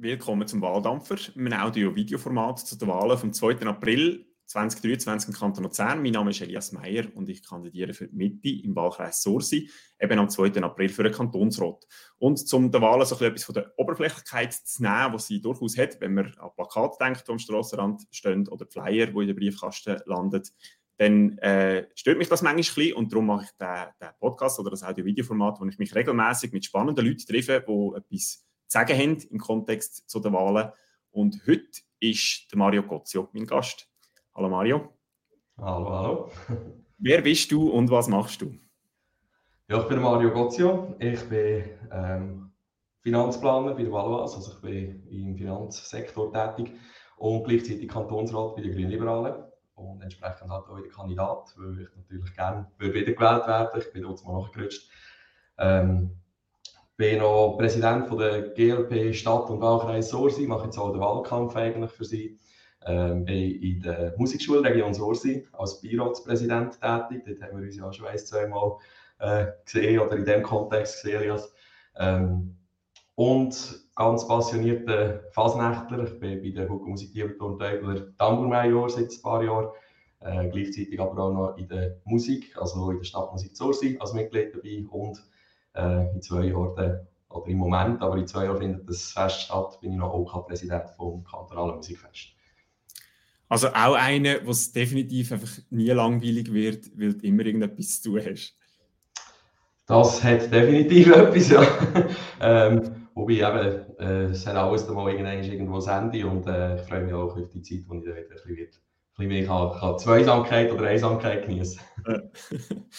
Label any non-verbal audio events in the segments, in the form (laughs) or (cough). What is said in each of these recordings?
Willkommen zum Wahldampfer, einem Audio-Video-Format zu den Wahlen vom 2. April 2023 im Kanton Luzern. Mein Name ist Elias Meyer und ich kandidiere für die Mitte im Wahlkreis Sursi, eben am 2. April für den Kantonsrat. Und zum der Wahlen so etwas von der Oberflächlichkeit zu nehmen, was sie durchaus hat, wenn man an Plakate denkt, die am Strassenrand stehen oder Flyer, die in den Briefkasten landen, dann äh, stört mich das manchmal ein und darum mache ich den, den Podcast oder das Audio-Video-Format, wo ich mich regelmäßig mit spannenden Leuten treffe, die etwas sagen haben im Kontext zu den Wahlen. Und heute ist der Mario Gozio mein Gast. Hallo Mario. Hallo, hallo. (laughs) Wer bist du und was machst du? Ja, ich bin Mario Gozio. Ich bin ähm, Finanzplaner bei der Valois, also ich bin im Finanzsektor tätig und gleichzeitig Kantonsrat bei den Grünen Liberalen und entsprechend halt auch wieder Kandidat, weil ich natürlich gerne wiedergewählt werden Ich bin dort mal nachgerutscht. Ähm, bin noch Präsident von der GLP Stadt- und Wahlkreis Sorsi, mache jetzt auch den Wahlkampf eigentlich für sie. Ähm, bin in der Musikschule Region Sorsi als Beiratspräsident tätig. Dort haben wir uns ja schon ein, zweimal äh, gesehen oder in dem Kontext gesehen. Ähm, und ganz passionierter Fasnächtler. Ich bin bei der Hugo Musik und Teubler Tambourmajor seit ein paar Jahren. Äh, gleichzeitig aber auch noch in der Musik, also in der Stadtmusik Sorsi als Mitglied dabei und äh, in zwei Jahren oder im Moment, aber in zwei Jahren findet das Fest statt, bin ich noch OK-Präsident vom kantonalen Musikfest. Also auch eine, wo es definitiv einfach nie langweilig wird, weil du immer irgendetwas zu tun hast. Das hat definitiv (laughs) etwas, ja. ähm, wobei eben, äh, es hat alles dann mal irgendwo das Ende und äh, ich freue mich auch auf die Zeit, wo ich da wieder ein bisschen, wird, ein bisschen mehr kann, kann Zweisamkeit oder Einsamkeit genießen (laughs)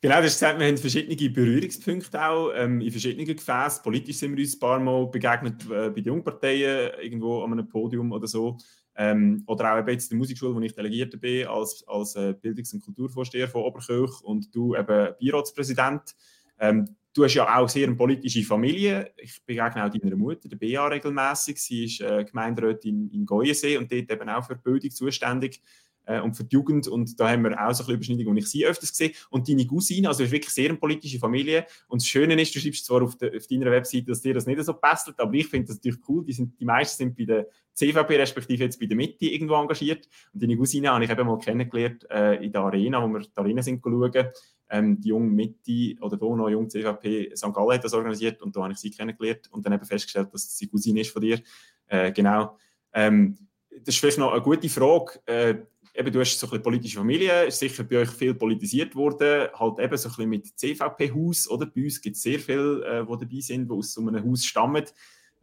Genau, das ist gesagt, wir haben verschiedene Berührungspunkte auch ähm, in verschiedenen Gefäßen. Politisch sind wir uns ein paar Mal begegnet äh, bei den Jungparteien, irgendwo an einem Podium oder so. Ähm, oder auch eben jetzt in der Musikschule, wo ich Delegierter bin, als, als äh, Bildungs- und Kulturvorsteher von Oberkirch und du eben Beiratspräsident. Ähm, du hast ja auch sehr eine politische Familie. Ich begegne auch deiner Mutter, der Bea, regelmäßig. Sie ist äh, Gemeinderätin in Goyensee und dort eben auch für Bildung zuständig äh, und für die Jugend. Und da haben wir auch so ein bisschen Überschneidungen, die ich sie öfters gesehen Und deine Cousine, also ist wirklich sehr eine politische Familie. Und das Schöne ist, du schreibst zwar auf, de, auf deiner Webseite, dass dir das nicht so passt, aber ich finde das natürlich cool. Die, sind, die meisten sind bei der CVP, respektive jetzt bei der Mitte irgendwo engagiert. Und deine Cousine habe ich eben mal kennengelernt äh, in der Arena, wo wir die Arena sind schauen. Ähm, die junge Mitte oder hier noch junge CVP St. Gallen hat das organisiert und da habe ich sie kennengelernt und dann eben festgestellt, dass sie Cousine ist von dir. Äh, genau. Ähm, das ist vielleicht noch eine gute Frage. Äh, eben, du hast so eine politische Familie, ist sicher bei euch viel politisiert worden, halt eben so ein bisschen mit CVP-Haus, oder? Bei uns gibt es sehr viele, äh, die dabei sind, die aus so einem Haus stammen,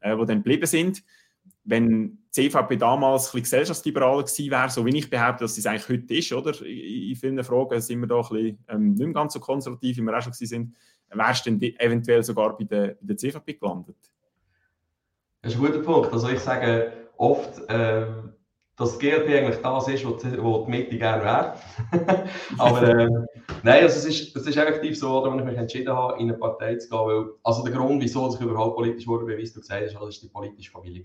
äh, die dann geblieben sind. Wenn die CVP damals ein bisschen gesellschaftsliberal gewesen wäre, so wie ich behaupte, dass es eigentlich heute ist, oder? In, in vielen Fragen sind wir da ein bisschen ähm, nicht mehr ganz so konservativ, wie wir auch schon sind. Wärst du dann eventuell sogar bei der, bei der CVP gelandet? Das ist ein guter Punkt. Also ich sage oft, ähm, dass die GLP eigentlich das ist, was die, die Mitte gerne wäre. (laughs) Aber äh, nein, also es, ist, es ist effektiv so, dass ich mich entschieden habe, in eine Partei zu gehen. Weil, also der Grund, wieso ich überhaupt politisch wurde, wie du gesagt hast, war die politische Familie.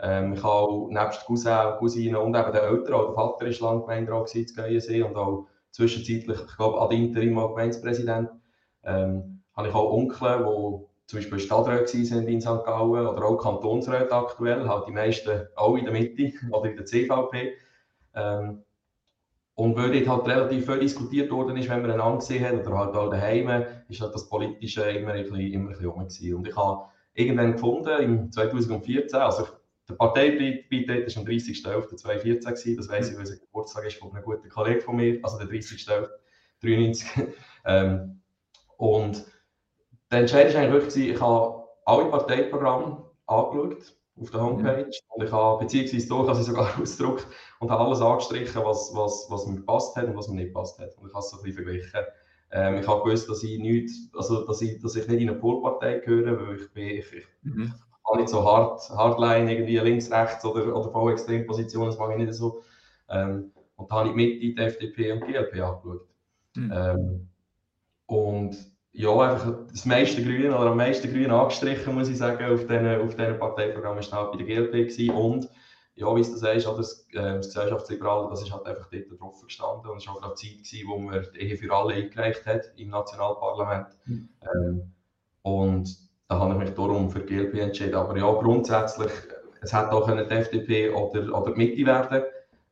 Ähm, ich habe auch nebst Cousin Cousinen und eben den Eltern, auch der Vater war lange Gemeinderat in Geiensee und auch zwischenzeitlich, ich glaube, ad interim auch Gemeindepräsident. Ähm, habe ich auch Onkel, die zum Beispiel Stadträte sind in St. Gallen oder auch Kantonsräte aktuell, halt die meisten auch in der Mitte oder in der CVP. Ähm, und weil dort halt relativ viel diskutiert worden ist, wenn man einen angesehen hat oder halt auch daheim, ist halt das Politische immer ein bisschen, immer ein bisschen Und ich habe irgendwann gefunden, im 2014, also der Parteibeitritt war am 30.11.2014, das weiss ich, weil es ein Geburtstag ist von einem guten Kollegen von mir, also der 30.11.93. (laughs) ähm, und der Entscheid war eigentlich wirklich, ich habe alle Parteiprogramme angeschaut auf der Homepage mhm. und ich habe beziehungsweise durch, also sogar (laughs) ausgedruckt und habe alles angestrichen, was, was, was mir gepasst hat und was mir nicht gepasst hat. Und ich habe es so ein bisschen verglichen. Ähm, ich habe gewusst, dass ich, nicht, also, dass ich, dass ich nicht in eine Polpartei gehöre, weil ich bin, ich, ich mhm. habe nicht so hart, Hardline, irgendwie links, rechts oder, oder voll Extrempositionen, das mache ich nicht so. Ähm, und da habe ich mit die FDP und die GLP angeschaut. Mhm. Ähm, und ja, einfach das meiste Grün oder am meisten Grün angestrichen, muss ich sagen, auf diesen auf diesen Parteiprogrammen war halt bei der GLP gewesen. und ja, wie du sagst, das, äh, das Gesellschaftsliberale, das ist halt einfach dort drauf gestanden und es war auch gerade Zeit gewesen, wo man die Ehe für alle eingereicht hat im Nationalparlament ähm, und da habe ich mich darum für die GLP entschieden, aber ja, grundsätzlich es hätte auch die FDP oder, oder die Mitte werden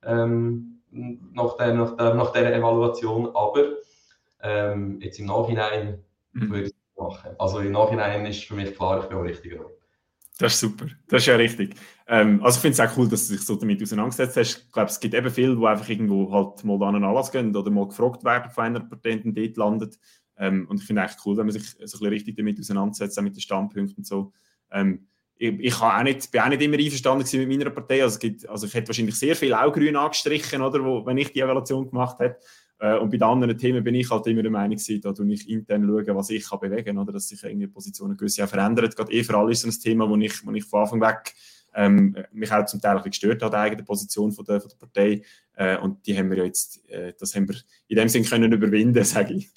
ähm, nach, der, nach, der, nach dieser Evaluation. Aber ähm, jetzt im Nachhinein mhm. würde ich machen. Also im Nachhinein ist für mich klar, ich bin auch richtiger Das ist super, das ist ja richtig. Ähm, also ich finde es auch cool, dass du dich so damit auseinandergesetzt hast. Ich glaube, es gibt eben viele, die einfach irgendwo halt mal an einen Anlass gehen oder mal gefragt werden von einer Partei und dort landet. Ähm, und ich finde es echt cool, wenn man sich so ein bisschen richtig damit auseinandersetzt, auch mit den Standpunkten und so. Ähm, ich, ich auch nicht, bin auch nicht immer einverstanden mit meiner Partei. Also, gibt, also ich hätte wahrscheinlich sehr viel auch grün angestrichen, oder, wo, wenn ich die Evaluation gemacht hätte. Äh, und bei den anderen Themen bin ich halt immer der Meinung gewesen, da schaue ich intern schauen, was ich kann bewegen kann, dass sich irgendwie Positionen gewisse auch verändern. Gerade eh für alle ist so ein Thema, wo ich, wo ich von Anfang weg ähm, mich auch zum Teil ein gestört hat, die eigene Position von der, von der Partei. Äh, und die haben wir jetzt, äh, das haben wir in dem Sinn können überwinden, (laughs) sage ich.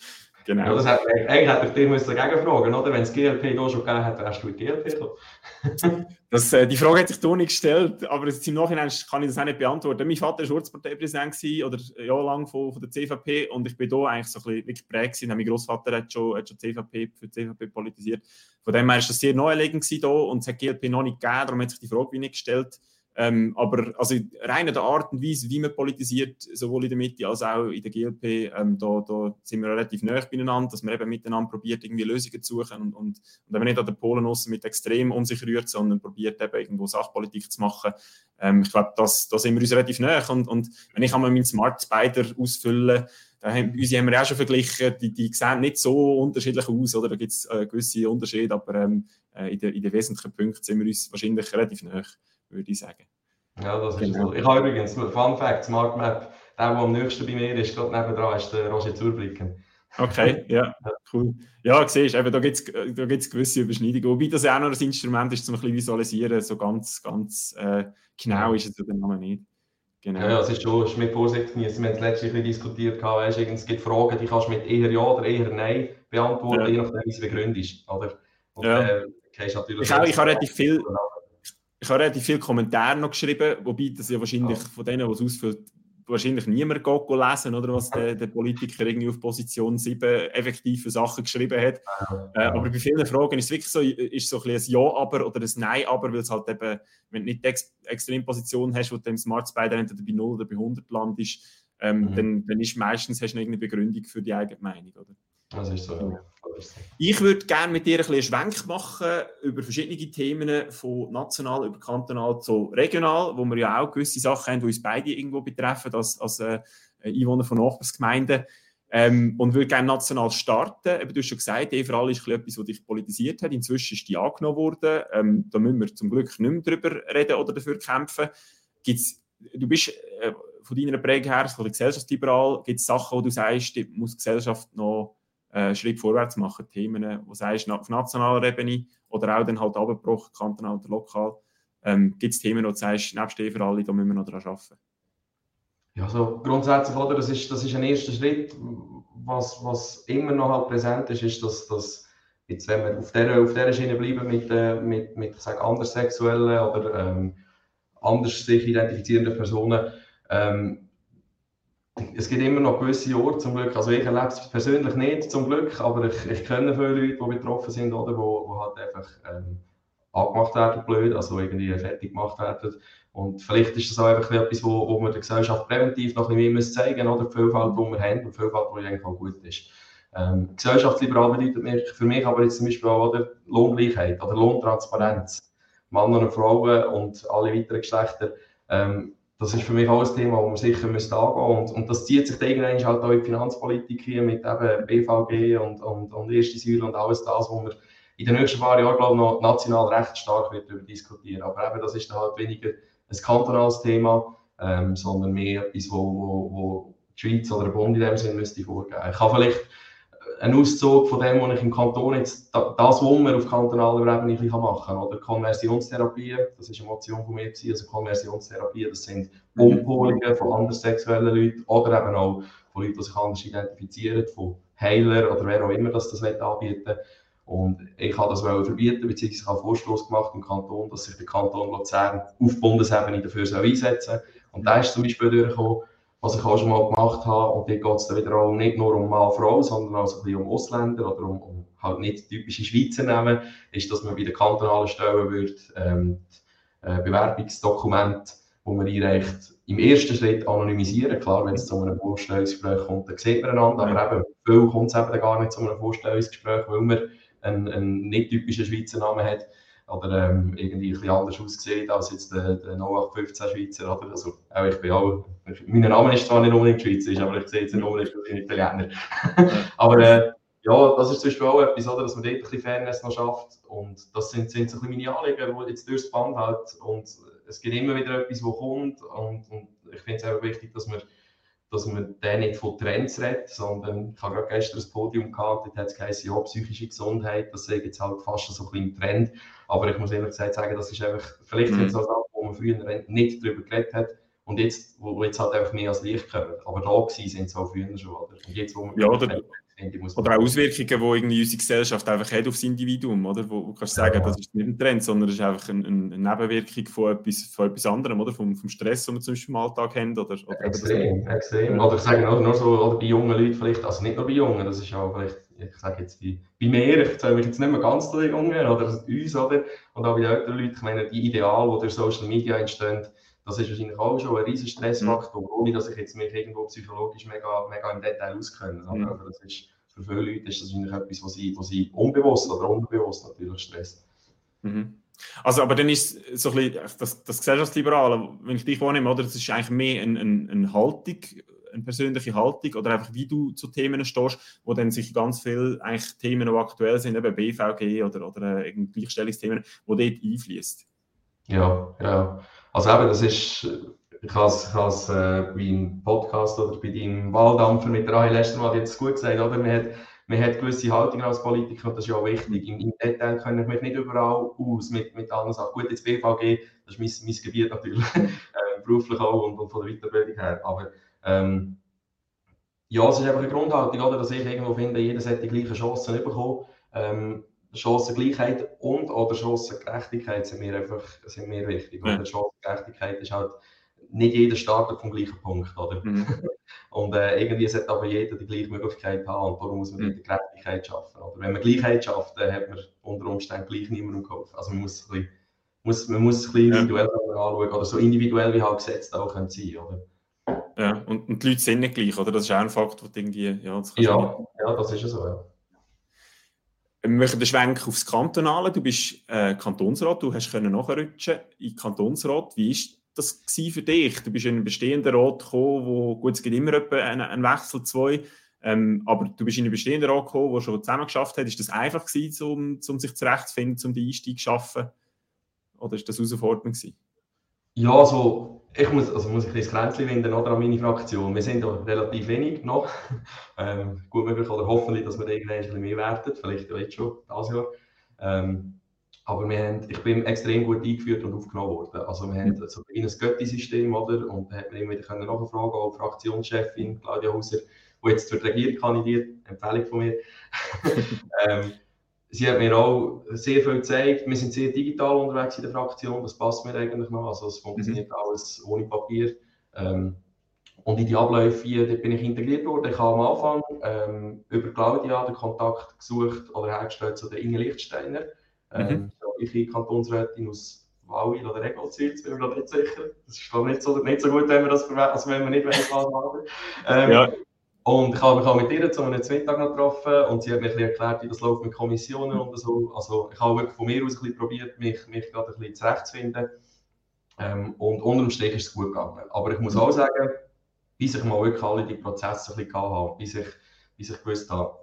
Genau. Ja, das hat, eigentlich hätte ich dir dagegen fragen oder? Wenn es GLP da schon gegeben hätte, wärst du mit GLP gekommen. (laughs) das, äh, die Frage hat sich hier nicht gestellt, aber im Nachhinein kann ich das auch nicht beantworten. Mein Vater war Ortsparteipräsident oder jahrelang von, von der CVP und ich bin hier eigentlich so ein bisschen geprägt Mein Großvater hat schon, hat schon CVP, für CVP politisiert. Von dem her war das sehr naheliegend hier und es hat GLP noch nicht gegeben, darum hat sich die Frage nicht gestellt. Ähm, aber also rein in der Art und Weise, wie man politisiert, sowohl in der Mitte als auch in der GLP, ähm, da, da, sind wir relativ nah beieinander, dass man eben miteinander probiert, irgendwie Lösungen zu suchen und, und, und eben nicht an den Polen mit extrem um sich rührt, sondern probiert eben irgendwo Sachpolitik zu machen. Ähm, ich glaube, da sind wir uns relativ nah und, und wenn ich einmal meinen Smart Spider ausfülle, da haben, unsere haben wir auch schon verglichen, die, die sehen nicht so unterschiedlich aus, oder? Da gibt es äh, gewisse Unterschiede, aber ähm, äh, in, den, in den wesentlichen Punkten sind wir uns wahrscheinlich relativ nah würde ich sagen. Ja, das ist genau. Ich habe übrigens, Fun Fact, Smart Map, der, der am nächsten bei mir ist, gerade nebenan, ist der Roger Zurblicken. Okay, (laughs) ja, cool. Ja, siehst du, da gibt es da gibt's gewisse Überschneidungen. Wobei das ja auch noch ein Instrument ist, um ein bisschen visualisieren. So ganz, ganz äh, genau ist es ja dann noch nicht. Genau. Ja, es ist schon ist mit Vorsicht genießen. Wir haben es letztlich diskutiert, weißt, es gibt Fragen, die kannst du mit eher Ja oder eher Nein beantworten, ja. je nachdem, wie sie begründet ist. Oder? Und, ja. äh, ich, auch, ich habe relativ viel, ich habe relativ viele Kommentare noch geschrieben, wobei das ja wahrscheinlich von denen, die es ausfüllt, wahrscheinlich niemand geht lesen, oder was der, der, Politiker irgendwie auf Position 7 effektive Sachen geschrieben hat. Äh, aber bei vielen Fragen ist es wirklich so, ist so ein, ein Ja, aber oder ein Nein, aber, weil es halt eben, wenn du nicht die Ex Extremposition hast, wo du im Smart Spider entweder bei 0 oder bei 100 landest, ähm, mhm. dann, dann ist meistens hast du eine Begründung für die eigene Meinung, oder? Das ist so, ja. Ich würde gerne mit dir ein bisschen Schwenk machen über verschiedene Themen, von national über kantonal zu regional, wo wir ja auch gewisse Sachen haben, die uns beide irgendwo betreffen, als, als äh, Einwohner von Nachbarsgemeinden. Ähm, und würde gerne national starten. Eben, du hast schon gesagt, die Frage ist etwas, was dich politisiert hat. Inzwischen ist die angenommen worden. Ähm, da müssen wir zum Glück nicht mehr drüber reden oder dafür kämpfen. Gibt's, du bist äh, von deiner Prägung her, von der gesellschaftsliberal, gibt es Sachen, wo du sagst, die muss die Gesellschaft noch einen Schritt vorwärts machen, Themen, wo sagst auf nationaler Ebene oder auch dann halt abgebrochen, kantonal oder lokal, ähm, gibt es Themen, wo du sagst, nebst für alle, da müssen wir noch daran arbeiten? Ja, also grundsätzlich, oder, das ist, das ist ein erster Schritt. Was, was immer noch halt präsent ist, ist, dass, dass jetzt, wenn wir auf dieser, auf dieser Schiene bleiben mit, äh, mit, mit anderssexuellen oder ähm, anders sich identifizierenden Personen, ähm, es gibt immer noch gewisse Orte zum Glück, also ich erlebe es persönlich nicht zum Glück, aber ich, ich kenne viele Leute, die betroffen sind oder wo, wo halt einfach ähm, angemacht werden, blöd, also irgendwie fertig gemacht werden. Und vielleicht ist das auch einfach etwas, wo, wo wir der Gesellschaft präventiv noch ein bisschen mehr zeigen müssen, oder die Vielfalt, die wir haben und die Vielfalt, die eigentlich auch gut ist. Ähm, Gesellschaftsliberal bedeutet für mich aber jetzt zum Beispiel auch oder, Lohngleichheit oder Lohntransparenz. Männer und Frauen und alle weiteren Geschlechter. Ähm, das ist für mich auch ein Thema, das man sicher müsste angehen müsste. Und, und das zieht sich dann irgendwann halt auch in die Finanzpolitik hier mit eben BVG und, und, und erste Säule und alles das, wo wir in den nächsten paar Jahren, glaube ich, noch national recht stark wird darüber diskutieren. Aber eben, das ist dann halt weniger ein kantonales Thema, ähm, sondern mehr etwas, wo, wo, wo die Schweiz oder der Bund in dem Sinne müsste vorgeben. Ich kann vielleicht ein Auszug von dem, was ich im Kanton jetzt, das, was wir auf kantonaler Ebene machen kann. Oder Konversionstherapie, das ist eine Motion von mir, also Konversionstherapie, das sind Umholungen von anderssexuellen Leuten oder eben auch von Leuten, die sich anders identifizieren, von Heiler oder wer auch immer das, das anbieten Und ich habe das verbieten, beziehungsweise ich habe Vorstoß gemacht im Kanton, dass sich der Kanton Luzern auf Bundesebene dafür einsetzen soll. Und da ist zum Beispiel durchgekommen, was ich auch schon mal gemacht habe. Und dort geht es dann wieder auch nicht nur um Mann, Frau, sondern auch so ein bisschen um Ausländer oder um, um halt nicht typische Schweizer nehmen, ist, dass man bei den kantonalen Stellen wird, ähm, äh, Bewerbungsdokument, wo man einreicht, im ersten Schritt anonymisieren. Klar, wenn es zu einem Vorstellungsgespräch kommt, dann sieht man einander, aber eben, viel kommt es eben gar nicht zu einem Vorstellungsgespräch, weil man einen, einen nicht typischen Schweizer Namen hat oder ähm, irgendwie ein bisschen anders aussieht als jetzt der, der 0815 Schweizer. Oder? Also, auch ich bin auch, mein Name ist zwar nicht unbedingt Schweizer, aber ich sehe jetzt nicht unbedingt als Italiener. (laughs) aber äh, ja, das ist zum Beispiel auch etwas, oder, dass man dort ein bisschen Fairness noch schafft. Und das sind, sind so ein bisschen meine Anliegen, die jetzt durchs Band halt. Und es gibt immer wieder etwas, was kommt. Und, und ich finde es auch wichtig, dass man dass man dann nicht von Trends redet, sondern ich habe gerade gestern das Podium gehabt, dort hat es geheißen, ja, psychische Gesundheit, das ist jetzt halt fast so ein bisschen Trend, aber ich muss ehrlich gesagt sagen, das ist einfach, vielleicht mhm. so Sachen, wo man früher nicht darüber geredet hat und jetzt, wo jetzt halt einfach mehr als Licht kommen, aber da gewesen sind es auch früher schon, oder? Und jetzt, wo man ja, oder, oder auch Auswirkungen, die irgendwie unsere Gesellschaft einfach hat auf das Individuum, oder? Wo, wo kannst du sagen, ja. das ist nicht ein Trend, sondern das ist einfach eine, eine Nebenwirkung von etwas, von etwas anderem, oder? Vom, vom Stress, den wir zum Beispiel im Alltag haben. Oder, oder extrem, extrem. Oder ich sage nur so, oder bei jungen Leuten vielleicht, also nicht nur bei Jungen, das ist auch vielleicht, ich sage jetzt bei, bei mir, ich zähle mich jetzt nicht mehr ganz den Jungen, oder uns, oder? Und auch bei den älteren Leuten, ich meine, die Ideale, die durch Social Media entstehen, das ist wahrscheinlich auch schon ein riesen Stressfaktor, mhm. ohne dass ich jetzt mich irgendwo psychologisch mega, mega im Detail auskenne. Mhm. Also das ist, für viele Leute ist das wahrscheinlich etwas, was sie, was sie unbewusst oder unbewusst natürlich stresst. Mhm. Also, aber dann ist so ein bisschen das, das Gesellschaftsliberale, wenn ich dich wahrnehme, oder, das ist eigentlich mehr eine, eine Haltung, eine persönliche Haltung oder einfach wie du zu Themen stehst, wo dann sich ganz viele eigentlich Themen, die aktuell sind, eben BVG oder, oder äh, Gleichstellungsthemen, wo dort einfließt. Ja, ja. Also eben, das ist ich habe es äh, beim Podcast oder bei deinem Wahldampfer mit Rahel letztes Mal jetzt gut gesagt, oder? Man hat, man hat gewisse Haltungen als Politiker und das ist ja auch wichtig. Im, im Detail kenne ich mich nicht überall aus mit, mit allen Sachen. Gut, jetzt BVG, das ist mein, mein Gebiet natürlich, (laughs) äh, beruflich auch und, und, von der Weiterbildung her. Aber ähm, ja, es ist einfach eine Grundhaltung, oder? dass ich irgendwo finde, jeder sollte die gleichen Chancen bekommen. Ähm, Chancengleichheit und oder Chancengerechtigkeit sind mir einfach sind mir wichtig. Ja. Chancengerechtigkeit ist halt nicht jeder startet vom gleichen Punkt, oder? Mhm. (laughs) Und äh, irgendwie sollte aber jeder die gleiche Möglichkeit haben und darum muss man mhm. die Gerechtigkeit schaffen. Oder wenn man Gleichheit schafft, dann hat man unter Umständen gleich niemandem geholfen. Also man muss, ein bisschen, muss, man muss es ein bisschen individuell ja. anschauen oder so individuell wie halt gesetzt auch können sein, oder? Ja, und, und die Leute sind nicht gleich, oder? Das ist auch ein Faktor, der irgendwie, ja, das ja, ja, das ist ja so, ja. Wir machen den Schwenk aufs Kantonale. Du bist äh, Kantonsrat, du hast können nachrutschen in Kantonsrat. Wie ist das für dich? Du bist in einen bestehenden Rat gekommen, wo, gut, es gibt immer einen, einen Wechsel, zwei, ähm, aber du bist in einen bestehenden Rat gekommen, der schon zusammen geschafft hat. Ist das einfach gewesen, um, um sich zurechtzufinden, um den Einstieg zu schaffen? Oder ist das herausfordernd gewesen? Ja, also ich muss, also muss ich ein Kränzchen wenden oder an meine Fraktion. Wir sind da relativ wenig noch. (laughs) ähm, gut möglich oder hoffentlich, dass wir irgendwann ein bisschen mehr werden. Vielleicht jetzt schon, dieses Jahr. Ähm, aber wir haben, ich bin extrem gut eingeführt und aufgenommen worden. Also wir haben so ein Götti-System, oder? Und da hat man immer wieder können nachfragen, auch Fraktionschefin Claudia Hauser, die jetzt die Regierung kandidiert, Empfehlung von mir. (laughs) ähm, sie hat mir auch sehr viel gezeigt. Wir sind sehr digital unterwegs in der Fraktion, das passt mir eigentlich noch. Also es funktioniert mhm. alles ohne Papier. Ähm, und in die Abläufe hier, bin ich integriert worden. Ich habe am Anfang ähm, über Claudia den Kontakt gesucht oder hergestellt zu der Inge Lichtsteiner. Mhm. Ähm, ich Kantonsrätin aus Wallwil oder Egolzwil, bin mir gerade nicht sicher. Das ist glaube nicht so, nicht so gut, wenn man, das, also wenn man nicht weiß, was machen ähm, ja. Und ich habe mich auch mit ihr zu einem Mittag noch getroffen und sie hat mir ein erklärt, wie das läuft mit Kommissionen und so. Also ich habe wirklich von mir aus ein bisschen probiert, mich, mich gerade ein bisschen zurechtzufinden. Ähm, und unterm Strich ist es gut gegangen. Aber ich muss auch sagen, bis ich mal wirklich alle die Prozesse ein bisschen habe, bis ich, bis ich gewusst habe,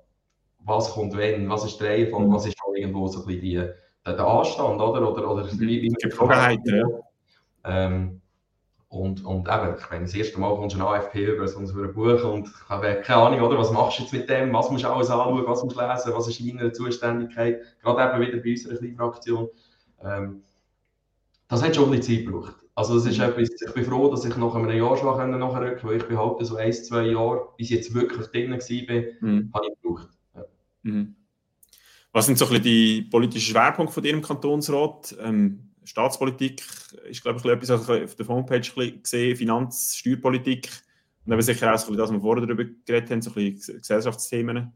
was kommt wenn, was ist die Reihenfolge, was ist auch irgendwo so ein bisschen die, der Anstand, oder? Oder, oder wie, wie Geflogenheit, ja. Ähm, und, und eben, ich meine, das erste Mal kommst du ein AFP über so ein Buch und ich habe keine Ahnung, oder, was machst du jetzt mit dem, was musst du alles anschauen, was musst du lesen, was ist in deiner Zuständigkeit, gerade eben wieder bei unserer kleinen Fraktion. Ähm, das hat schon ein bisschen Zeit gebraucht. Also das ist etwas, ich bin froh, dass ich nach einem Jahr schon nachrücken konnte, weil ich behaupte, so ein, zwei Jahre, bis ich jetzt wirklich drin war, mhm. habe ich gebraucht. Ja. Mhm. Was sind so ein bisschen die politischen Schwerpunkte von Ihrem Kantonsrat? Ähm, Staatspolitik ist, glaube ich, etwas, was ich auf der Homepage gesehen Finanz-, Steuerpolitik und eben sicher auch das, was wir vorher darüber geredet haben, so ein bisschen Gesellschaftsthemen.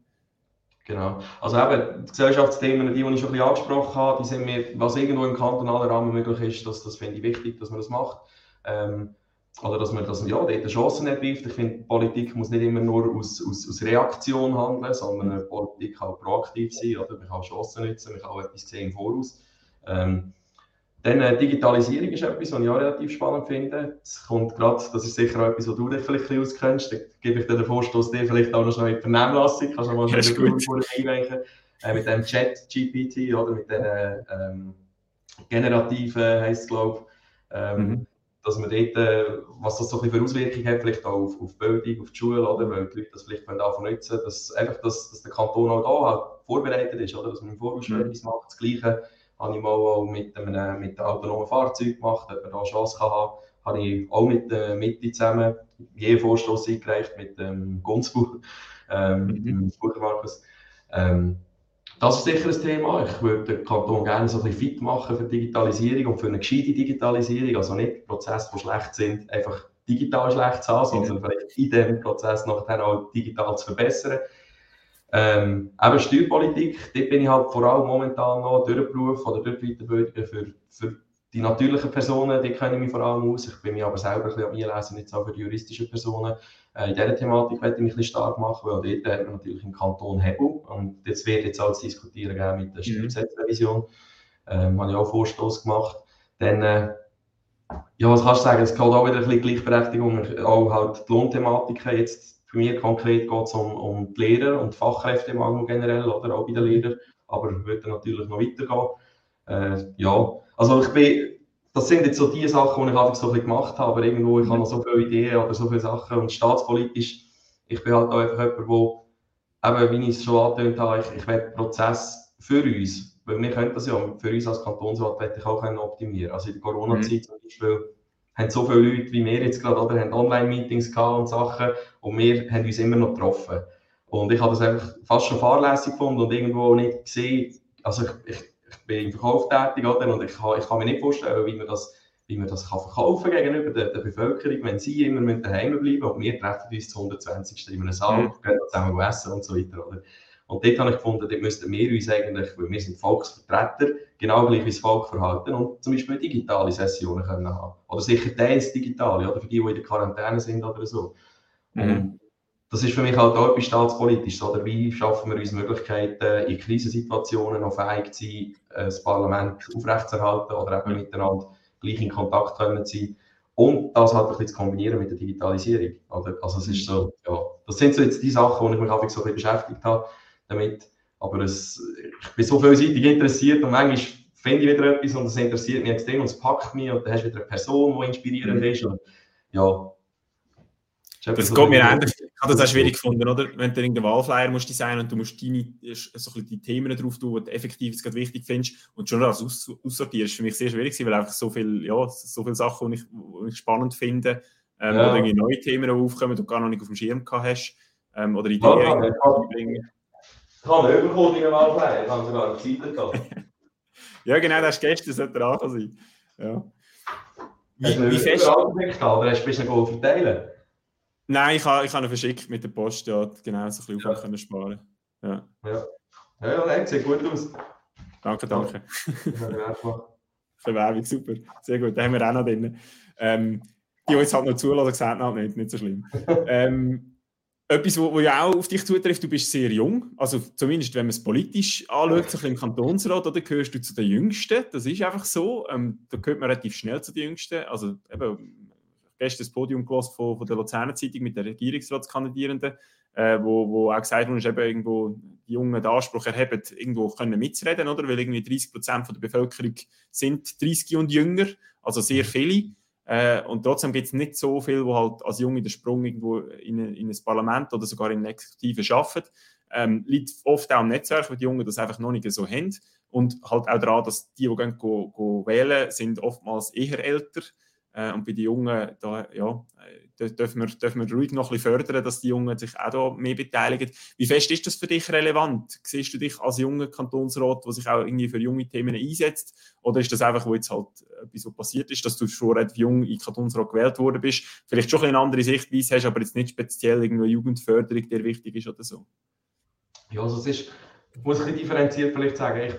Genau. Also eben, die Gesellschaftsthemen, die, die ich schon ein bisschen angesprochen habe, die sind mir, was irgendwo im kantonalen Rahmen möglich ist, das, das finde ich wichtig, dass man das macht. Ähm, oder dass man, dass man ja, dort Chancen ergreift. Ich finde, Politik muss nicht immer nur aus, aus, aus Reaktion handeln, sondern Politik kann auch proaktiv sein. Oder? Man kann Chancen nutzen, man kann auch etwas sehen im Voraus. Ähm, dann äh, Digitalisierung ist etwas, was ich auch relativ spannend finde. Das kommt gerade, das ist sicher auch etwas, wo du dich vielleicht ein bisschen auskennst. Da gebe ich dir den Vorstoß dir vielleicht auch noch schnell in die Vernehmlassung. Kannst du mal ja, gut. einreichen. Äh, mit dem Chat-GPT oder mit den ähm, generativen, heisst es glaube ich. Ähm, mhm. Dass man dort, äh, was das so ein bisschen für Auswirkungen hat, vielleicht auch auf, auf Bildung, auf die Schule, oder? weil die Leute das vielleicht davon nutzen dass einfach, dass, dass der Kanton auch da halt vorbereitet ist, oder? dass man im Voraus mhm. etwas macht. Das Gleiche habe ich mal auch mit einem, mit einem autonomen Fahrzeug gemacht, ob man da eine Chance kann haben. Habe ich auch mit der Mitte zusammen jeden Vorstoß eingereicht mit dem Gunzbuch, ähm, mhm. mit dem Markus. Ähm, das ist sicher ein Thema. Ich würde den Kanton gerne so ein bisschen fit machen für Digitalisierung und für eine gescheite Digitalisierung. Also nicht Prozesse, die schlecht sind, einfach digital schlecht zu haben, sondern mhm. vielleicht in diesem Prozess nachher auch digital zu verbessern. Ähm, eben Steuerpolitik, dort bin ich halt vor allem momentan noch durch Beruf oder durch Weiterbildungen für, für die natürlichen Personen, die kenne ich mich vor allem aus. Ich bin mich aber selber ein bisschen am Einlesen, nicht so für die juristischen Personen. Äh, in dieser Thematik werde ich mich ein bisschen stark machen, weil dort hat man natürlich im Kanton Hebel. Und jetzt wird jetzt alles diskutieren mit der mhm. Steuergesetzrevision. Ähm, habe ich auch Vorstoß gemacht. Dann, äh, ja, was kannst du sagen, es geht auch wieder ein bisschen Gleichberechtigung, auch halt die Lohnthematiken jetzt für mich konkret geht es um, um die Lehrer und Fachkräftemangel generell, oder? Auch bei den Lehrern, aber würde natürlich noch weitergehen. Äh, ja, also ich bin, das sind jetzt so die Sachen, die ich einfach so ein bisschen gemacht habe, aber irgendwo, ich habe noch so viele Ideen oder so viele Sachen. Und staatspolitisch, ich bin halt auch einfach jemand, wo, eben, wie ich es schon angetönt habe, ich, ich will Prozess für uns, wir können das ja, für uns als Kantonsrat ich auch optimieren. Also in der Corona-Zeit mhm. zum Beispiel, haben so viele Leute wie wir jetzt gerade, oder, haben Online-Meetings gehabt und Sachen und wir haben uns immer noch getroffen. Und ich habe das einfach fast schon fahrlässig gefunden und irgendwo nicht gesehen, also ich, ich, ich bin im Verkauf tätig, oder, und ich kann, ich kann mir nicht vorstellen, wie man das, wie man das kann verkaufen gegenüber der, der Bevölkerung, wenn sie immer daheim bleiben und wir treffen uns zu 120. in einem Saal, mhm. gehen zusammen essen und so weiter. Oder? Und dort habe ich gefunden, dort müssten wir uns eigentlich, weil wir sind Volksvertreter, genau gleich wie das Volk verhalten und zum Beispiel digitale Sessionen können haben. Oder sicher teils digitale, oder für die, die in der Quarantäne sind oder so. Mhm. das ist für mich halt auch etwas staatspolitisch. Oder wie schaffen wir uns Möglichkeiten, in Krisensituationen noch fähig zu sein, das Parlament aufrechtzuerhalten oder eben miteinander gleich in Kontakt können zu sein. Und das halt ein bisschen zu kombinieren mit der Digitalisierung. Oder? Also es ist so, ja, das sind so jetzt die Sachen, wo ich mich so ein bisschen beschäftigt habe damit. Aber es, ich bin so vielseitig interessiert und manchmal finde ich wieder etwas und es interessiert mich extrem und es packt mich und dann hast du wieder eine Person, die inspirierend mhm. ist. Und, ja. Das geht mir ähnlich. Ich habe das auch schwierig gefunden, oder? Wenn du irgendeinen Wahlflyer musst designen und du musst deine, so die Themen drauf tun, die du effektiv gerade wichtig findest und schon das aus, aussortieren, ist für mich sehr schwierig weil einfach so viele ja, so viel Sachen, die ich, die ich spannend finde, ähm, ja. oder irgendwie neue Themen aufkommen, die du gar noch nicht auf dem Schirm gehabt hast, ähm, oder Ideen ja, ja, ich habe einen bekommen in einem ich habe sogar eine Seite gehabt. ja, genau, das ist gestern, sollte dran sein. Ja. Wie, wie fest... Oder hast du noch verteilen? Nein, ich habe, ich habe ihn verschickt mit der Post, ja, genau, so ein bisschen ja. können sparen. Ja. Ja, ja, ja sieht gut aus. Danke, danke. Verwerbung, super. Sehr gut, da haben wir auch noch drin. Ähm, die, die jetzt halt noch zulassen, sehen halt nicht, nicht so schlimm. ähm, (laughs) etwas, wo ja auch auf dich zutrifft, du bist sehr jung, also zumindest wenn man es politisch anschaut, so im Kantonsrat, oder gehörst du zu den Jüngsten, das ist einfach so, ähm, da gehört man relativ schnell zu den Jüngsten, also eben, gestern das Podium von, von der Luzerner Zeitung mit den Regierungsratskandidierenden, äh, wo, wo auch gesagt wurde, eben irgendwo die Jungen den Anspruch erheben, irgendwo können mitzureden, oder? Weil irgendwie 30 Prozent der Bevölkerung sind 30 und jünger, also sehr viele. Äh, und trotzdem gibt es nicht so viel, wo halt als Junge den Sprung irgendwo in, in ein Parlament oder sogar in eine Exekutive schaffen. Ähm, liegt oft auch am Netzwerk, weil die Jungen das einfach noch nicht so haben. Und halt auch daran, dass die, die gehen, go, go wählen, sind oftmals eher älter äh, und bei den Jungen, da, ja, dürfen wir, dürfen wir ruhig noch ein bisschen fördern, dass die Jungen sich auch da mehr beteiligen. Wie fest ist das für dich relevant? Siehst du dich als junger Kantonsrat, der sich auch irgendwie für junge Themen einsetzt? Oder ist das einfach, wo jetzt halt etwas so passiert ist, dass du schon relativ jung in Kantonsrat gewählt worden bist, vielleicht schon eine andere Sichtweise hast, aber jetzt nicht speziell irgendeine Jugendförderung, die wichtig ist oder so? Ja, also es ist, ich muss ein bisschen differenziert vielleicht sagen, ich,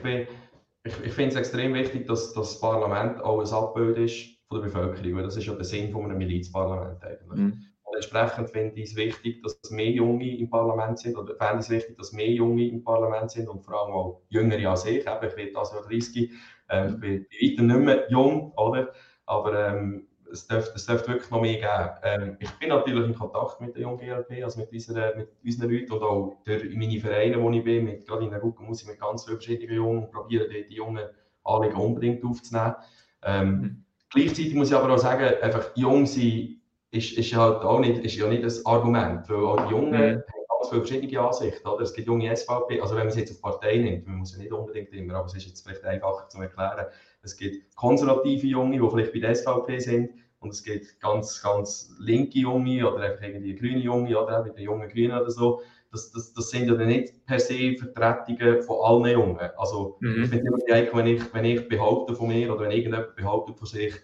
ich, ich finde es extrem wichtig, dass, dass das Parlament auch ein Abbild ist von der Bevölkerung, weil das ist ja der Sinn von einem Milizparlament eigentlich. Mhm. Und entsprechend finde ich es wichtig, dass mehr Junge im Parlament sind, oder fände ich es wichtig, dass mehr Junge im Parlament sind und vor allem auch Jüngere als ich. Eben, ich bin also 30, äh, ich bin weiter nicht mehr jung, oder? aber ähm, es dürfte, es dürfte wirklich noch mehr geben. Ähm, ich bin natürlich in Kontakt mit der jungen GLP, also mit, unserer, mit unseren Leuten und auch durch meine Vereine, wo ich bin, mit, gerade in der guten Musik mit ganz vielen verschiedenen Jungen und probiere die, die jungen Anliegen unbedingt aufzunehmen. Ähm, mhm. Gleichzeitig muss ich aber auch sagen, einfach jung sein ist, ist, halt auch nicht, ist ja nicht das Argument, weil auch die Jungen mhm. haben ganz viele verschiedene Ansichten. Oder? Es gibt junge SVP, also wenn man es jetzt auf Partei nimmt, man muss ja nicht unbedingt immer, aber es ist jetzt vielleicht einfacher zu erklären, es gibt konservative Junge, die vielleicht bei der SVP sind, und es gibt ganz, ganz linke Junge oder einfach irgendwie grüne Junge oder bei den jungen Grünen oder so. Das, das, das sind ja nicht per se Vertretungen von allen Jungen. Also mhm. ich finde immer wenn ich, wenn ich behaupte von mir oder wenn irgendjemand behauptet von sich,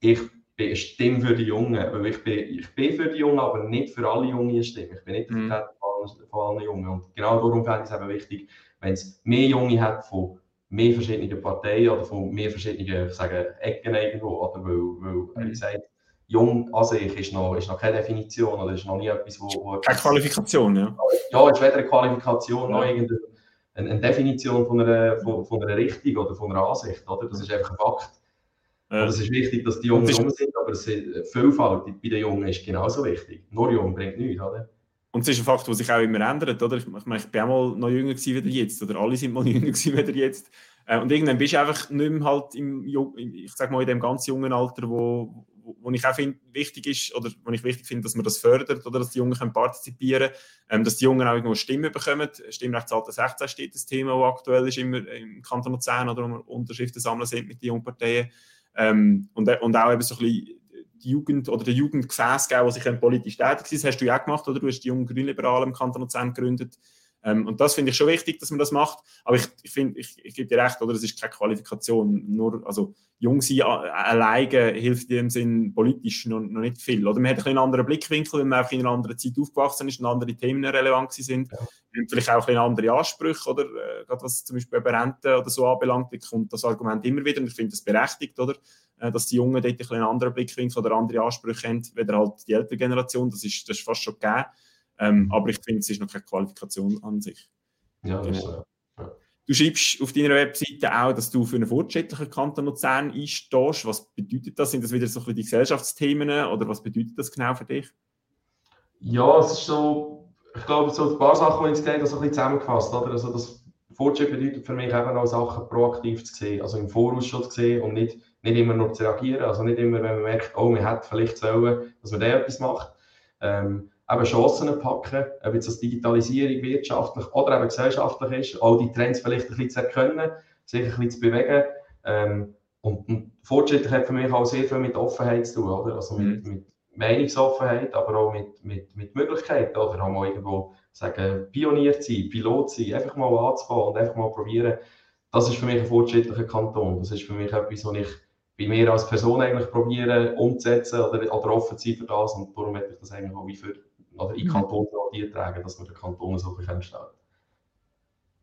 ich bin eine Stimme für die Jungen, weil ich bin, ich bin für die Jungen, aber nicht für alle Jungen eine Stimme. Ich bin nicht mhm. Vertreter von, von allen Jungen. Und genau darum finde ich es eben wichtig, wenn es mehr Junge hat von mehr verschiedene Parteien oder von mehr verschiedenen ich sage, Ecken irgendwo. Oder? Weil, weil mhm. ich sage, jung an sich ist noch, ist noch keine Definition oder ist noch nie etwas, wo... wo keine Qualifikation, ja. Ja, es ist weder eine Qualifikation ja. noch irgendeine eine Definition von einer, von, von einer Richtung oder von einer Ansicht. Oder? Das ist einfach ein Fakt. Ja. Und es ist wichtig, dass die Jungen jung sind, aber die Vielfalt bei den Jungen ist genauso wichtig. Nur jung bringt nichts, oder? Und es ist ein Fakt, der sich auch immer ändert, oder? Ich, meine, ich bin auch mal noch jünger gewesen wie jetzt, oder alle sind mal (laughs) jünger gewesen wie jetzt. Äh, und irgendwann bist du einfach nicht mehr halt im, ich sag mal, in dem ganz jungen Alter, wo, wo, wo ich auch finde, wichtig ist, oder wo ich wichtig finde, dass man das fördert, oder dass die Jungen können partizipieren können, ähm, dass die Jungen auch irgendwo Stimmen bekommen. Stimmrechtsalter 16 steht das Thema, das aktuell ist, immer im Kanton Luzern, oder wo wir Unterschriften sammeln sind mit den Jungparteien. Ähm, und, und auch eben so ein bisschen die Jugend oder der Jugend Gefäß geben, die sich politisch tätig sind. Das hast du ja auch gemacht, oder? Du hast die jungen Grünliberalen im Kanton Luzern gegründet. Ähm, und das finde ich schon wichtig, dass man das macht. Aber ich, ich finde, ich, ich gebe dir recht, oder? Es ist keine Qualifikation. Nur, also, jung sein alleine hilft in dem Sinn politisch noch, noch nicht viel. Oder man hat einen anderen Blickwinkel, wenn man einfach in einer anderen Zeit aufgewachsen ist und andere Themen relevant sind. Ja. Und vielleicht auch ein andere Ansprüche, oder? Äh, gerade was zum Beispiel bei Rente oder so anbelangt, kommt das Argument immer wieder. Und ich finde das berechtigt, oder? Äh, dass die Jungen dort ein anderen Blickwinkel oder andere Ansprüche haben, weder halt die ältere Generation. Das ist, das ist fast schon gegeben. Ähm, aber ich finde, es ist noch keine Qualifikation an sich. Ja, das genau. ist ja. Du schreibst auf deiner Webseite auch, dass du für einen fortschrittlichen Kanton Luzern einstehst. Was bedeutet das? Sind das wieder so die Gesellschaftsthemen oder was bedeutet das genau für dich? Ja, es ist so, ich glaube, so ein paar Sachen, die ich gesagt habe, so ein bisschen zusammengefasst. Oder? Also das Fortschritt bedeutet für mich eben auch Sachen proaktiv zu sehen, also im Voraus schon zu sehen und nicht, nicht immer nur zu reagieren. Also nicht immer, wenn man merkt, oh, man hat vielleicht sollen, dass man da etwas macht. Ähm, eben Chancen packen, ob jetzt das Digitalisierung wirtschaftlich oder eben gesellschaftlich ist, all die Trends vielleicht ein bisschen zu erkennen, sich ein bisschen zu bewegen. Ähm, und, und fortschrittlich hat für mich auch sehr viel mit Offenheit zu tun, oder? Also mit, mhm. mit Meinungsoffenheit, aber auch mit, mit, mit Möglichkeiten, oder? Auch mal irgendwo sagen, Pionier sein, Pilot sein, einfach mal anzufangen und einfach mal probieren. Das ist für mich ein fortschrittlicher Kanton. Das ist für mich etwas, was ich bei mir als Person eigentlich probiere umzusetzen oder, oder offen zu sein für das. Und darum möchte ich das eigentlich auch wie für oder in mhm. Kanton tragen, dass wir den Kanton so stellen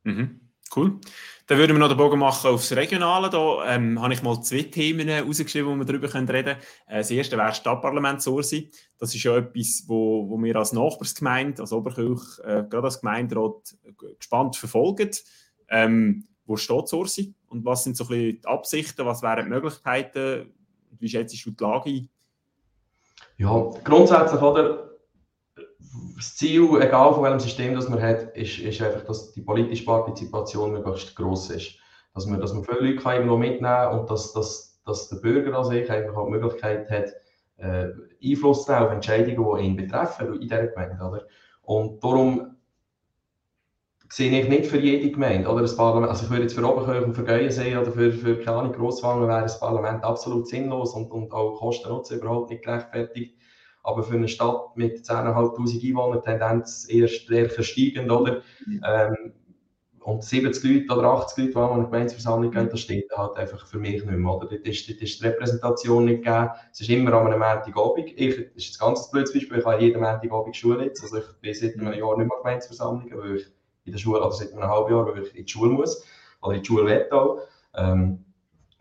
mhm. Cool. Dann würden wir noch den Bogen machen aufs Regionale. Da ähm, habe ich mal zwei Themen herausgeschrieben, wo wir darüber reden können. Äh, das erste wäre Stadtparlament Sursi. Das ist ja etwas, wo, wo wir als Nachbarsgemeinde, als Oberkirch, äh, gerade als Gemeinderat gespannt verfolgen. Ähm, wo steht Sursi und was sind so ein bisschen die Absichten, was wären die Möglichkeiten? Wie schätzt du die Lage ein? Ja, grundsätzlich, oder? Das Ziel, egal von welchem System das man hat, ist, ist einfach, dass die politische Partizipation möglichst gross ist. Dass man, dass man viele Leute kann mitnehmen kann und dass, dass, dass der Bürger an sich einfach auch die Möglichkeit hat, äh, Einfluss zu nehmen auf Entscheidungen, die ihn betreffen in dieser Gemeinde. Oder? Und darum sehe ich nicht für jede Gemeinde oder das Parlament, also ich würde jetzt für Oberkirch und für Geiensee oder für, für keine Ahnung, Grosswangen wäre das Parlament absolut sinnlos und, und auch Kosten-Nutzen überhaupt nicht gerechtfertigt. Aber für eine Stadt mit 10.500 Einwohnern Tendenz eher stärker steigend, oder? Mhm. Ähm, und 70 Leute oder 80 Leute, die an eine Gemeinsversammlung gehen, das steht halt einfach für mich nicht mehr. Oder? Dort, ist, dort ist die Repräsentation nicht gegeben. Es ist immer an einem Montagabend. Ich, das ist ein ganz blödes Beispiel, ich habe jeden Montagabend Schule jetzt. Also ich bin seit einem Jahr nicht mehr Gemeinsversammlungen, weil ich in der Schule, oder seit einem halben Jahr, weil ich in die Schule muss, oder in die Schule will auch. Ähm,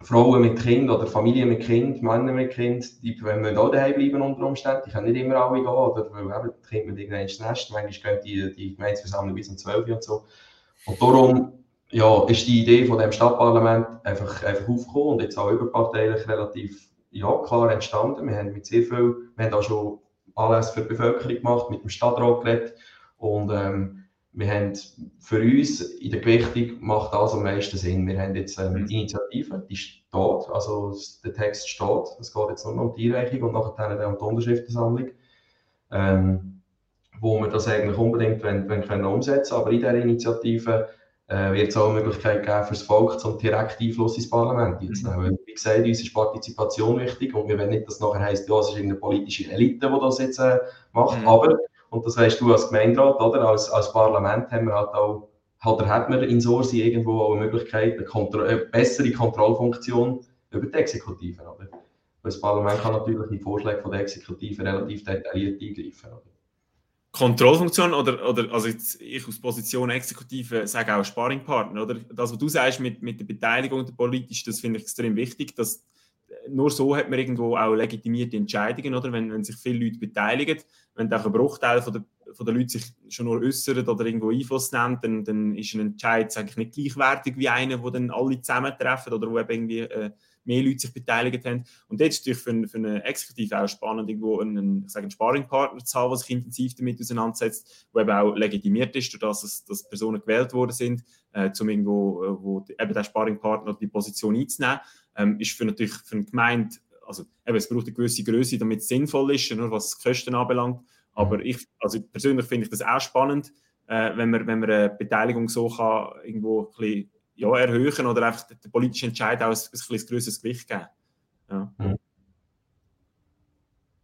Frauen mit Kind oder Familien mit Kind, Männer mit Kind, die müssen auch daheim bleiben unter Umständen. Die können nicht immer alle gehen, oder weil eben die Kinder mit irgendwann ins Nest. Manchmal gehen die, die Gemeinsversammlung bis um 12 Uhr und so. Und darum ja, ist die Idee von dem Stadtparlament einfach, einfach aufgekommen und jetzt auch überparteilich relativ ja, klar entstanden. Wir haben mit sehr viel, wir haben auch schon alles für die Bevölkerung gemacht, mit dem Stadtrat geredet und ähm, wir haben für uns in der Gewichtung macht das am meisten Sinn. Wir haben jetzt ähm, die Initiative, die steht, also der Text steht. Es geht jetzt nur noch um die Einreichung und nachher dann um die Unterschriftensammlung, ähm, wo wir das eigentlich unbedingt wenn, wenn können umsetzen Aber in dieser Initiative äh, wird es auch eine Möglichkeit geben für das Volk zum direkten Einfluss ins Parlament zu nehmen. Wie gesagt, uns ist Partizipation wichtig und wir wollen nicht, dass nachher heisst, ja, es ist eine politische Elite, die das jetzt äh, macht, mhm. aber und das weißt du als Gemeinderat, oder? Als, als Parlament haben wir halt auch, halt, hat man in Sorsi irgendwo auch eine Möglichkeit, eine, Kontro eine bessere Kontrollfunktion über die Exekutive, oder? Weil das Parlament kann natürlich die Vorschläge von der Exekutive relativ detailliert eingreifen, oder? Kontrollfunktion oder, oder also jetzt, ich aus Position Exekutive sage auch Sparringpartner, oder? Das, was du sagst mit, mit der Beteiligung der politisch, das finde ich extrem wichtig, dass nur so hat man irgendwo auch legitimierte Entscheidungen, oder? Wenn, wenn sich viele Leute beteiligen, wenn auch ein Bruchteil von der, von der Leute sich schon nur äußert oder irgendwo Einfluss nimmt, dann, dann ist ein Entscheid eigentlich nicht gleichwertig wie einer, wo dann alle zusammentreffen oder wo eben irgendwie äh, mehr Leute sich beteiligt haben. Und jetzt ist natürlich für, für eine Exekutive auch spannend, irgendwo einen, ich sage, einen Sparringpartner zu haben, der sich intensiv damit auseinandersetzt, der eben auch legitimiert ist, dadurch, dass, dass Personen gewählt worden sind, äh, um irgendwo äh, wo eben der Sparringpartner die Position einzunehmen ähm, ist für natürlich für eine Gemeinde, also eben, es braucht eine gewisse Größe, damit es sinnvoll ist, nur was die Kosten anbelangt. Aber mhm. ich, also persönlich finde ich das auch spannend, äh, wenn, man, wenn man eine Beteiligung so kann, irgendwo ein bisschen, ja, erhöhen oder einfach den politischen Entscheid auch ein, ein, ein größeres Gewicht geben. Ja. Mhm.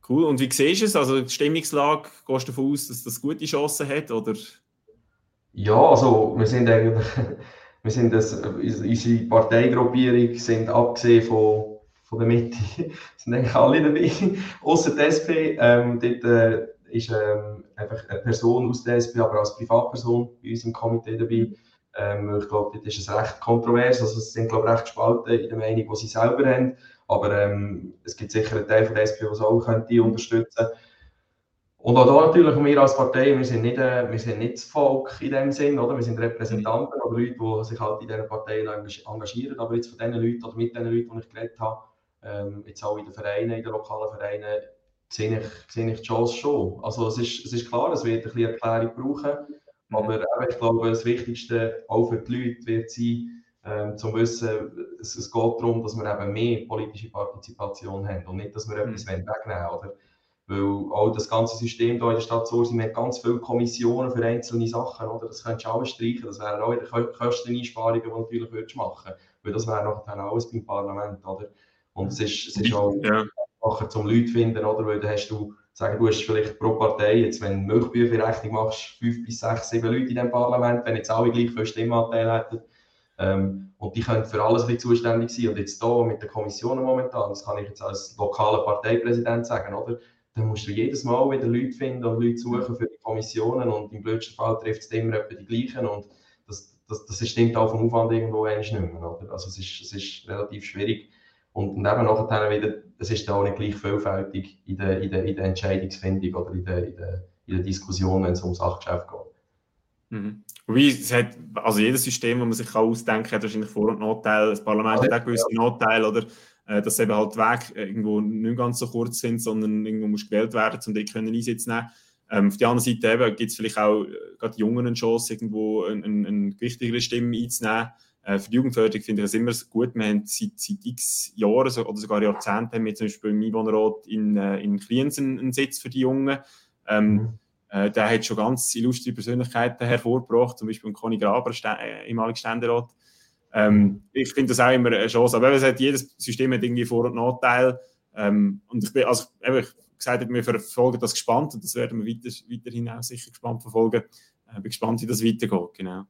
Cool. Und wie siehst du es? Also die Stimmungslage, gehst du davon aus, dass das gute Chancen hat? Oder? Ja, also wir sind eigentlich wir sind das, unsere Parteigruppierung sind abgesehen von, von der Mitte, (laughs) sind eigentlich alle dabei, (laughs) außer der SP. Ähm, dort äh, ist ähm, einfach eine Person aus der SP, aber als Privatperson bei uns im Komitee dabei. Ähm, ich glaube, dort ist es recht kontrovers. Also, es sind, glaube ich, recht gespalten in der Meinung, die sie selber haben. Aber ähm, es gibt sicher einen Teil von der SP, der es auch könnte unterstützen könnte. Und auch da natürlich, wir als Partei, wir sind nicht, äh, wir sind nicht das Volk in dem Sinn, oder? Wir sind Repräsentanten oder Leute, die sich halt in dieser Partei engagieren. Aber jetzt von diesen Leuten oder mit den Leuten, die ich geredet habe, ähm, jetzt auch in den Vereinen, in den lokalen Vereinen, sehe ich, sehe ich die Chance schon. Also es ist, es ist klar, es wird ein bisschen Erklärung brauchen, mhm. aber eben, ich glaube, das Wichtigste auch für die Leute wird sein, ähm, zum Wissen, es, es geht darum, dass wir eben mehr politische Partizipation haben und nicht, dass wir etwas mhm. wegnehmen wollen. Weil auch das ganze System hier in der Stadt Sursi, wir haben ganz viele Kommissionen für einzelne Sachen, oder? Das könntest du alles streichen. Das wären auch wieder Kosteneinsparungen, die du natürlich würdest machen Weil das wäre nachher alles beim Parlament, oder? Und es ist, es ist auch ja. einfacher zum Leute finden, oder? Weil dann hast du, sagen du hast vielleicht pro Partei, jetzt wenn du Milchbücherrechnung machst, fünf bis sechs, sieben Leute in diesem Parlament, wenn jetzt alle gleich viel Stimmanteil hätten, ähm, und die können für alles ein zuständig sein. Und jetzt hier mit den Kommissionen momentan, das kann ich jetzt als lokaler Parteipräsident sagen, oder? Dann musst du jedes Mal wieder Leute finden und Leute suchen für die Kommissionen und im blödsten Fall trifft es immer etwa die gleichen und das, das, das stimmt auch vom Aufwand irgendwo nicht mehr. Oder? Also es ist, es ist relativ schwierig und, und eben nachher wieder, es ist auch nicht gleich vielfältig in der, in der, in der Entscheidungsfindung oder in der, in der, in der Diskussion, wenn es um Sachgeschäft geht. Mhm. Wie, es hat, also jedes System, das man sich ausdenken kann, hat wahrscheinlich Vor- und Nachteile. Das Parlament hat auch gewisse ja. Nachteile, oder? Äh, dass eben halt Weg irgendwo nicht ganz so kurz sind, sondern irgendwo muss gewählt werden, um die können Einsatz nehmen. Ähm, auf der anderen Seite gibt es vielleicht auch äh, gerade Jungen eine Chance, irgendwo eine, eine, eine wichtigere Stimme einzunehmen. Äh, für die Jugendförderung finde ich es immer gut. Wir haben seit, seit x Jahren so, oder sogar Jahrzehnten haben wir zum Beispiel im Einwohnerrat in, äh, in Kliens einen, einen Sitz für die Jungen. Ähm, mhm. äh, der hat schon ganz illustre Persönlichkeiten hervorgebracht, zum Beispiel Conny Graber, äh, ehemaliger Ständerat, ähm, ich finde das auch immer eine Chance. Aber es hat, jedes System hat irgendwie Vor- und Nachteile. Ähm, und ich bin, also, eben, ich gesagt habe, wir verfolgen das gespannt und das werden wir weiter, weiterhin auch sicher gespannt verfolgen. Ich äh, bin gespannt, wie das weitergeht. Genau.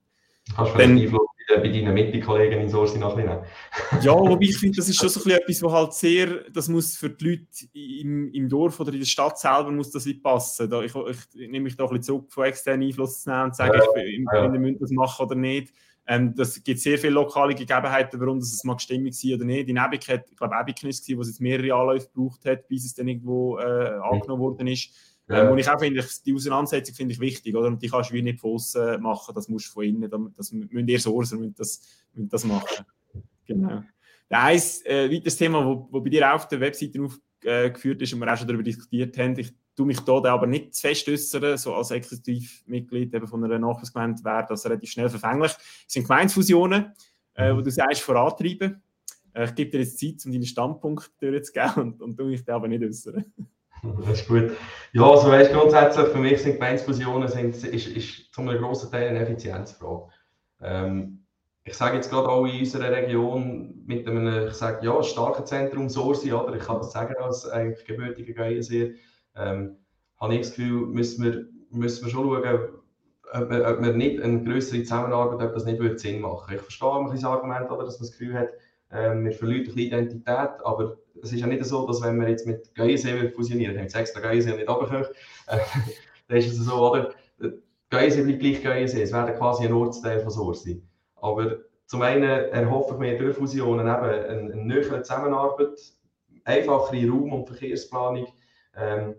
Kannst du Dann, Einfluss bei deinen Mitkollegen in Sorsi noch ein Ja, wobei (laughs) ich finde, das ist schon so ein etwas, was halt sehr, das muss für die Leute im, im Dorf oder in der Stadt selber muss das nicht passen. Da, ich, ich, ich nehme mich da ein bisschen zurück, von externen Einfluss zu nehmen und zu sagen, ja, ich, ja. wir müssen das machen oder nicht. Ähm, das gibt sehr viele lokale Gegebenheiten, warum das mal gestimmt war oder nicht. In Ebik hat, ich glaube, Ebik war es, wo es jetzt mehrere Anläufe gebraucht hat, bis es dann irgendwo äh, angenommen worden ist. Ja. Ähm, und ich auch finde, die Auseinandersetzung finde ich wichtig, oder? Und die kannst du wie nicht von außen machen, das musst du von innen, das müssen ihr Sourcer müssen das, müssen das machen. Genau. Ein äh, weiteres Thema, wo, wo bei dir auf der Webseite aufgeführt ist und wir auch schon darüber diskutiert haben, ich tue mich da aber nicht zu fest äußern, so als Exekutivmitglied eben von einer Nachbarsgemeinde wäre das relativ schnell verfänglich. Es sind Gemeinsfusionen, äh, wo du sagst, vorantreiben. Äh, ich gebe dir jetzt Zeit, um deinen Standpunkt durchzugeben und, und tue mich da aber nicht äußern. (laughs) Das ist gut. Ja, also weißt, grundsätzlich für mich sind Gemeinsfusionen sind, ist, ist zu einem grossen Teil eine Effizienzfrage. Ähm, ich sage jetzt gerade auch in unserer Region mit einem, ich sage, ja, starken Zentrum Sorsi, oder ich kann das sagen als eigentlich gebürtiger Geierseer, ähm, habe ich das Gefühl, müssen wir, müssen wir schon schauen, ob ob nicht eine größere Zusammenarbeit, ob das nicht Sinn machen Ich verstehe ein das Argument, oder, dass man das Gefühl hat, ähm, wir verlieren ein bisschen Identität, aber es ist ja nicht so, dass wenn wir jetzt mit Geiersee fusionieren, haben wir Geiersee nicht runtergekommen, äh, dann ist es so, oder? Geiersee bleibt gleich Geiersee, es wäre quasi ein Ortsteil von Sorsi. Aber zum einen erhoffe ich mir durch Fusionen eben eine, eine nähere Zusammenarbeit, einfachere Raum- und Verkehrsplanung, ähm,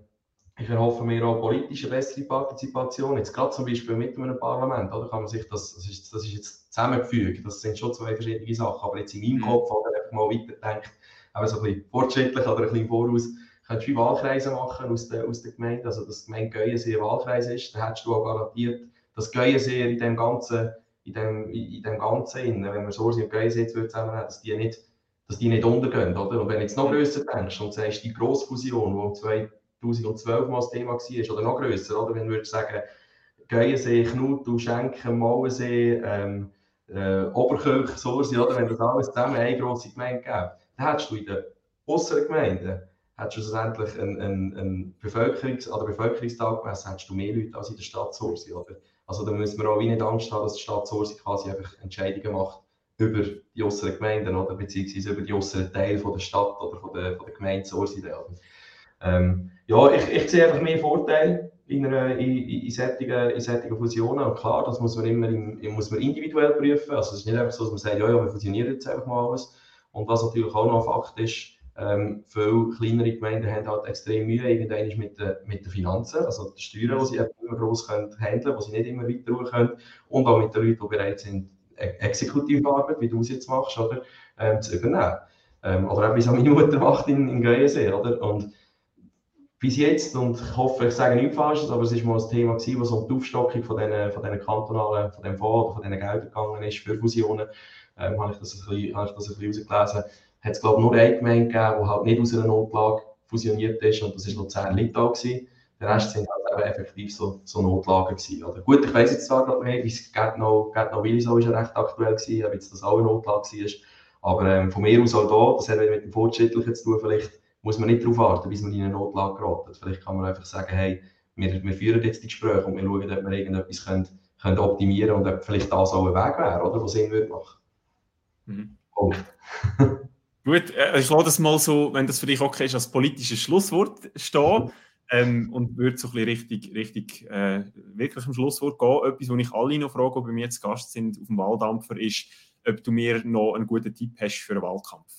ich erhoffe mir auch politische bessere Partizipation. Jetzt gerade zum Beispiel mit einem Parlament, oder? Kann man sich das, das ist, das ist jetzt zusammengefügt, das sind schon zwei verschiedene Sachen, aber jetzt in meinem mhm. Kopf, oder? Einfach mal weiterdenkt, aber so ein bisschen fortschrittlich oder ein bisschen voraus, könntest du Wahlkreise machen aus der, aus der Gemeinde, also dass die Gemeinde Geuensee ein Wahlkreis ist, dann hättest du auch garantiert, dass Geuensee in dem ganzen, in dem, in dem ganzen, wenn man Sorsi und Geuensee zusammen hat, dass die nicht, dass die nicht untergehen, oder? Und wenn du jetzt noch grösser denkst und sagst, die Grossfusion, die 2012 mal das Thema war, oder noch grösser, oder? Wenn du würdest sagen, Geuensee, Knut, Schenken, Mauensee, ähm, äh, Oberkirch, Sorsi, oder? Wenn das alles zusammen eine grosse Gemeinde gäbe, dann hättest du in den äußeren Gemeinden hättest du schlussendlich einen, einen, einen Bevölkerungs- oder Bevölkerungstag gemessen, hättest du mehr Leute als in der Stadt Sorsi? Also da müssen wir auch nicht Angst haben, dass die Stadt Sorsi quasi einfach Entscheidungen macht über die äußeren Gemeinden, oder? Beziehungsweise über die äußeren Teile von der Stadt oder von der, von der Gemeinde Sorsi. Ähm, ja, ich, ich sehe einfach mehr Vorteile in, einer, in, in, solchen, in solchen Fusionen. Und klar, das muss man immer in, muss man individuell prüfen. Also es ist nicht einfach so, dass man sagt, ja, ja, wir fusionieren jetzt einfach mal alles. Und was natürlich auch noch ein Fakt ist, ähm, viele kleinere Gemeinden haben halt extrem Mühe irgendwann mit, den, mit den Finanzen, also die Steuern, die sie immer gross können handeln, die sie nicht immer weiter können und auch mit den Leuten, die bereit sind, Exekutivarbeit, wie du es jetzt machst, oder, ähm, zu übernehmen. Ähm, oder auch wie es meine Mutter macht in, in Greiensee, oder? Und bis jetzt, und ich hoffe, ich sage nichts Falsches, aber es war mal ein Thema, gewesen, wo es um die Aufstockung von diesen, von kantonalen, von dem Fonds von diesen Geldern gegangen ist für Fusionen, ähm, habe ich das ein bisschen, habe. Hat es, glaube ich, nur eine Gemeinde gegeben, die halt nicht aus einer Notlage fusioniert ist, und das war Luzern Litauen gewesen. Der Rest sind halt eben effektiv so, so Notlagen gewesen. Oder? Gut, ich weiß jetzt zwar gerade nicht, wie es noch, geht noch Willisau ist ja recht aktuell gewesen, ob jetzt das auch eine Notlage war. Aber ähm, von mir aus auch da, das hat mit dem Fortschrittlichen zu tun, vielleicht muss man nicht darauf warten, bis man in eine Notlage geraten. Vielleicht kann man einfach sagen, hey, wir, wir führen jetzt die Gespräche und wir schauen, ob wir irgendetwas können, können optimieren und ob vielleicht das auch ein Weg wäre, oder, was Sinn würde machen. Mhm. Oh. (laughs) Gut, äh, ich lasse das mal so, wenn das für dich okay ist, als politisches Schlusswort stehen ähm, und würde so ein bisschen richtig, richtig äh, wirklich am Schlusswort gehen. Etwas, wo ich alle noch frage, ob wir jetzt Gast sind auf dem Wahldampfer, ist, ob du mir noch einen guten Tipp hast für einen Wahlkampf.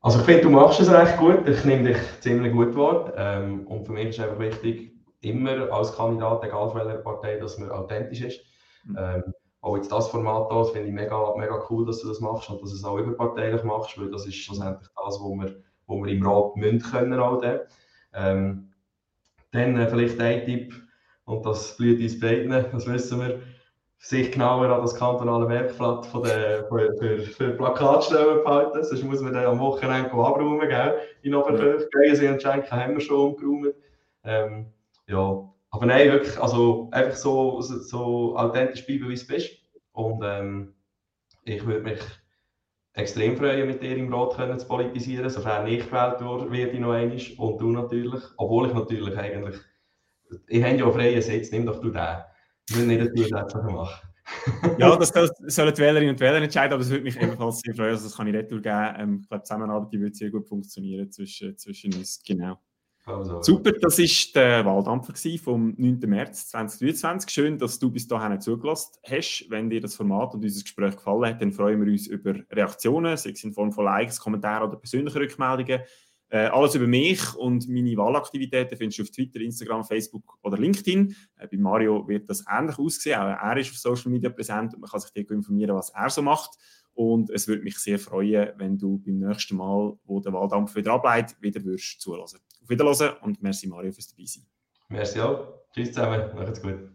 Also ich finde, du machst es recht gut. Ich nehme dich ziemlich gut wahr. Ähm, und für mich ist einfach wichtig, immer als Kandidat, egal von welcher Partei, dass man authentisch ist. Mhm. Ähm, auch jetzt das Format da, finde ich mega, mega cool, dass du das machst und dass du es auch überparteilich machst, weil das ist schlussendlich das, was wir, wo wir im Rat müssen können. Auch dann ähm, dann äh, vielleicht ein Tipp, und das blüht uns beiden, das wissen wir, sich genauer an das kantonale Werkblatt von der, für, für, für Plakatstellen behalten. Sonst muss man dann am Wochenende abräumen, gell? In Oberkirch. Ja. Sie und Schenken haben wir schon umgeräumt. Ähm, ja, aber nein, wirklich, also einfach so, so, so authentisch bleiben, wie es bist. Und ähm, ich würde mich extrem freuen, mit dir im Rat können zu politisieren, sofern ich gewählt werde, noch einmal. Und du natürlich, obwohl ich natürlich eigentlich, ich habe ja einen freien Sitz, nimm doch du den. Ich will nicht eine zusätzliche machen. ja, das sollen die Wählerinnen und Wähler entscheiden, aber es würde mich ebenfalls sehr freuen. Also das kann ich retour geben. Ähm, ich glaube, die Zusammenarbeit die wird sehr gut funktionieren zwischen, zwischen uns. Genau. Also, Super, das war der Wahldampfer vom 9. März 2023. Schön, dass du bis dahin zugelassen hast. Wenn dir das Format und unser Gespräch gefallen hat, dann freuen wir uns über Reaktionen, sei es in Form von Likes, Kommentaren oder persönlichen Rückmeldungen. Äh, alles über mich und meine Wahlaktivitäten findest du auf Twitter, Instagram, Facebook oder LinkedIn. Äh, bei Mario wird das ähnlich aussehen. Auch er ist auf Social Media präsent und man kann sich dir informieren, was er so macht. Und es würde mich sehr freuen, wenn du beim nächsten Mal, wo der Wahldampf wieder ableitet, wieder würdest zulassen. Auf Wiederhören und merci Mario fürs dabei sein. Merci auch. Tschüss zusammen. Macht's gut.